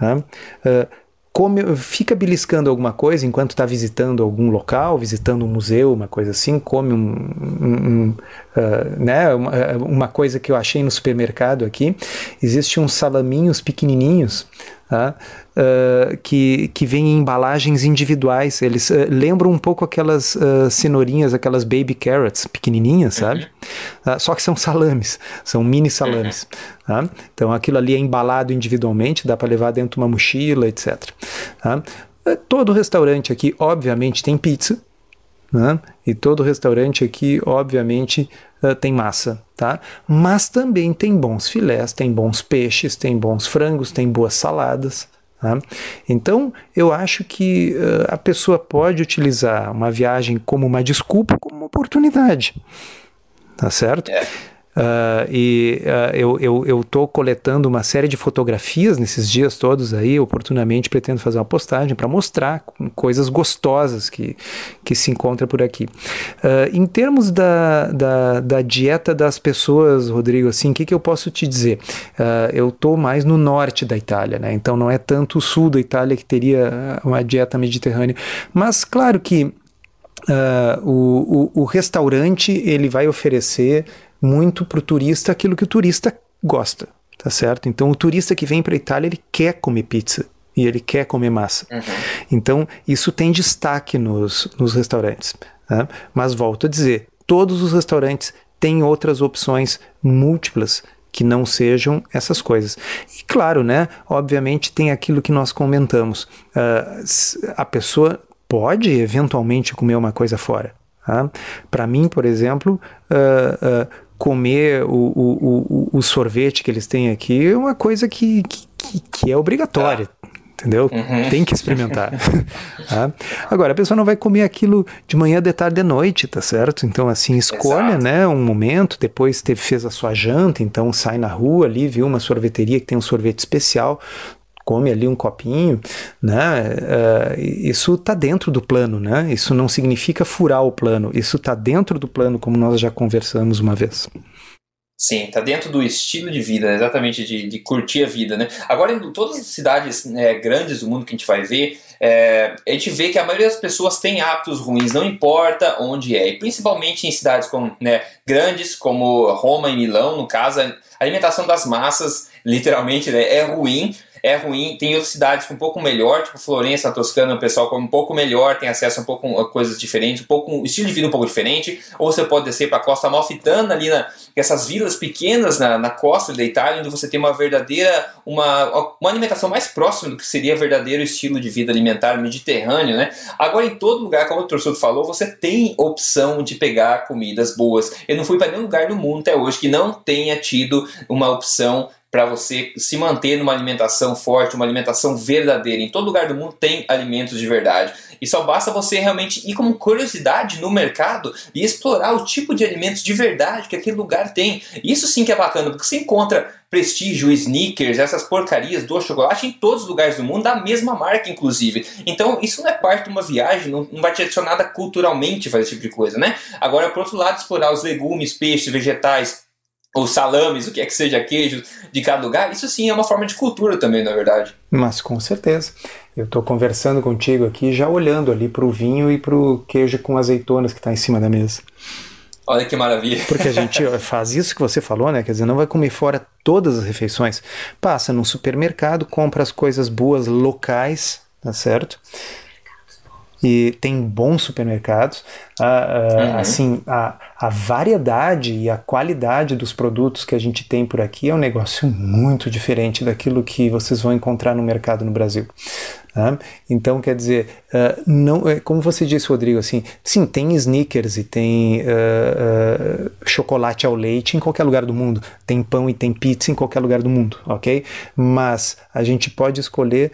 uh, come, fica beliscando alguma coisa enquanto está visitando algum local, visitando um museu, uma coisa assim, come um, um, um uh, né, uma, uma, coisa que eu achei no supermercado aqui, existe uns salaminhos pequenininhos Tá? Uh, que, que vem em embalagens individuais. Eles uh, lembram um pouco aquelas uh, cenourinhas, aquelas baby carrots pequenininhas, sabe? Uhum. só que são salames, são mini salames. Uhum. Tá? Então aquilo ali é embalado individualmente, dá para levar dentro de uma mochila, etc. Tá? Todo restaurante aqui, obviamente, tem pizza. Né? E todo restaurante aqui, obviamente, uh, tem massa, tá? Mas também tem bons filés, tem bons peixes, tem bons frangos, tem boas saladas. Tá? Então, eu acho que uh, a pessoa pode utilizar uma viagem como uma desculpa, como uma oportunidade. Tá certo? É. Uh, e uh, eu estou coletando uma série de fotografias nesses dias todos aí, oportunamente pretendo fazer uma postagem para mostrar coisas gostosas que, que se encontra por aqui. Uh, em termos da, da, da, dieta das pessoas, Rodrigo, assim, o que, que eu posso te dizer? eu estou mais no norte da Itália, né? então não é tanto o sul da Itália que teria uma dieta mediterrânea, mas claro que o, o, o restaurante ele vai oferecer muito para o turista aquilo que o turista gosta, tá certo? Então o turista que vem para a Itália ele quer comer pizza e ele quer comer massa. Uhum. Então isso tem destaque nos, nos restaurantes. Tá? Mas volto a dizer, todos os restaurantes têm outras opções múltiplas que não sejam essas coisas. E claro, né? Obviamente tem aquilo que nós comentamos. Uh, a pessoa pode eventualmente comer uma coisa fora. Tá? Para mim, por exemplo, uh, uh, comer o, o, o, o, sorvete que eles têm aqui é uma coisa que, que, que é obrigatória. Ah entendeu? Uhum. Tem que experimentar. tá? Agora, a pessoa não vai comer aquilo de manhã, de tarde, de noite, tá certo? Então, assim, escolha, Exato. né, um momento, depois teve, fez a sua janta, então sai na rua ali, viu uma sorveteria que tem um sorvete especial, come ali um copinho, né? Uh, isso está dentro do plano, né? Isso não significa furar o plano. Isso está dentro do plano, como nós já conversamos uma vez. Sim, tá dentro do estilo de vida, exatamente de, de curtir a vida, né? Agora, em todas as cidades é, grandes do mundo que a gente vai ver, é, a gente vê que a maioria das pessoas tem hábitos ruins, não importa onde é, e principalmente em cidades como, né, grandes como Roma e Milão, no caso, a alimentação das massas, literalmente, né, é ruim, é ruim. Tem outras cidades com um pouco melhor, tipo Florença, Toscana, o pessoal come um pouco melhor, tem acesso a um pouco a coisas diferentes, um pouco um estilo de vida um pouco diferente. Ou você pode descer para a costa malfitana, ali na essas vilas pequenas na, na costa da Itália, onde você tem uma verdadeira, uma, uma alimentação mais próxima do que seria verdadeiro estilo de vida alimentar mediterrâneo, né? Agora, em todo lugar, como o professor falou, você tem opção de pegar comidas boas. Eu não fui para nenhum lugar do mundo até hoje que não tenha tido uma opção para você se manter numa alimentação forte, uma alimentação verdadeira. Em todo lugar do mundo tem alimentos de verdade. E só basta você realmente ir como curiosidade no mercado e explorar o tipo de alimentos de verdade que aquele lugar tem. Isso sim que é bacana, porque você encontra prestígio, sneakers, essas porcarias do chocolate em todos os lugares do mundo, da mesma marca, inclusive. Então, isso não é parte de uma viagem, não, não vai te adicionar culturalmente fazer esse tipo de coisa, né? Agora, por outro lado, explorar os legumes, peixes, vegetais, ou salames, o que é que seja queijo de cada lugar, isso sim é uma forma de cultura também, na verdade. Mas com certeza. Eu estou conversando contigo aqui, já olhando ali para o vinho e para o queijo com azeitonas que está em cima da mesa. Olha que maravilha. Porque a gente faz isso que você falou, né? Quer dizer, não vai comer fora todas as refeições. Passa no supermercado, compra as coisas boas locais, tá certo? E tem bons supermercados. Uh, uh, uhum. Assim, a, a variedade e a qualidade dos produtos que a gente tem por aqui é um negócio muito diferente daquilo que vocês vão encontrar no mercado no Brasil. Tá? Então, quer dizer, uh, não, é, como você disse, Rodrigo, assim, sim, tem sneakers e tem uh, uh, chocolate ao leite em qualquer lugar do mundo, tem pão e tem pizza em qualquer lugar do mundo, ok? Mas a gente pode escolher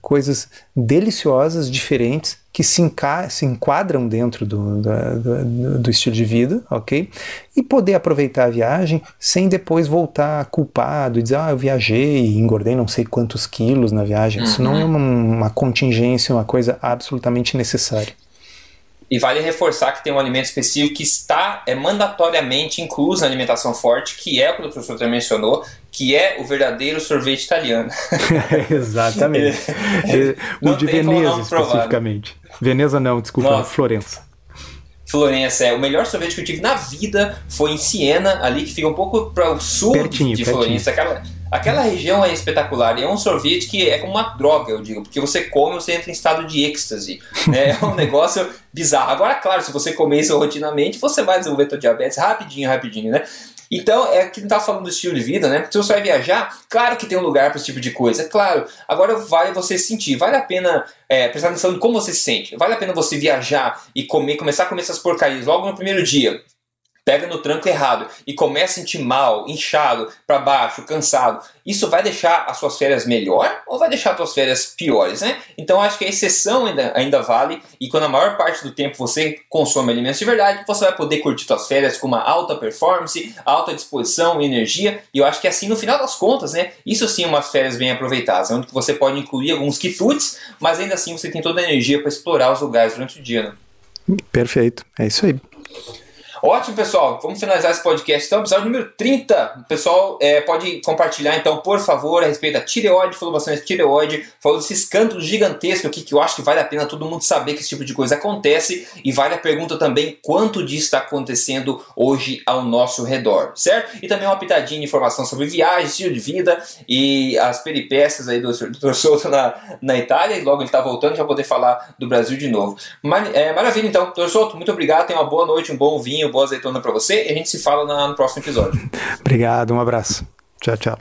coisas deliciosas, diferentes, que se, se enquadram dentro do, do, do, estilo de vida, ok? E poder aproveitar a viagem sem depois voltar culpado e dizer, ah, eu viajei e engordei não sei quantos quilos na viagem. Uhum. Isso não é uma, uma contingência, uma coisa absolutamente necessária. E vale reforçar que tem um alimento específico que está é mandatoriamente incluso na alimentação forte, que é o que o professor já mencionou, que é o verdadeiro sorvete italiano. Exatamente. o de Veneza, especificamente. Veneza não, desculpa, Nossa. Florença. Florença, é. O melhor sorvete que eu tive na vida foi em Siena, ali que fica um pouco para o sul pertinho, de pertinho. Florença. Aquela, aquela região é espetacular. E é um sorvete que é como uma droga, eu digo, porque você come você entra em estado de êxtase. Né? É um negócio bizarro. Agora, claro, se você comer isso rotinamente, você vai desenvolver tua diabetes rapidinho, rapidinho, né? Então, é que não tá falando do estilo de vida, né? Se você vai viajar, claro que tem um lugar para esse tipo de coisa, é claro. Agora vale você sentir, vale a pena é, prestar atenção em como você se sente. Vale a pena você viajar e comer, começar a comer essas porcarias logo no primeiro dia pega no tranco errado e começa a sentir mal, inchado, para baixo, cansado, isso vai deixar as suas férias melhor ou vai deixar as suas férias piores, né? Então acho que a exceção ainda, ainda vale e quando a maior parte do tempo você consome alimentos de verdade, você vai poder curtir suas férias com uma alta performance, alta disposição, energia e eu acho que assim no final das contas, né? Isso sim é umas férias bem aproveitadas, onde você pode incluir alguns quitutes, mas ainda assim você tem toda a energia para explorar os lugares durante o dia, né? Perfeito, é isso aí. Ótimo, pessoal. Vamos finalizar esse podcast. Então, episódio número 30. O pessoal é, pode compartilhar, então, por favor, a respeito da tireoide, falou bastante tireoide, falou desse escândalo gigantesco aqui que eu acho que vale a pena todo mundo saber que esse tipo de coisa acontece. E vale a pergunta também quanto disso está acontecendo hoje ao nosso redor, certo? E também uma pitadinha de informação sobre viagem, estilo de vida e as peripécias aí do Dr. Souto na, na Itália. E logo ele está voltando, já poder falar do Brasil de novo. Mar, é, maravilha, então. Dr. Souto, muito obrigado. Tenha uma boa noite, um bom vinho boa azeitona para você e a gente se fala no próximo episódio. Obrigado, um abraço. Tchau, tchau.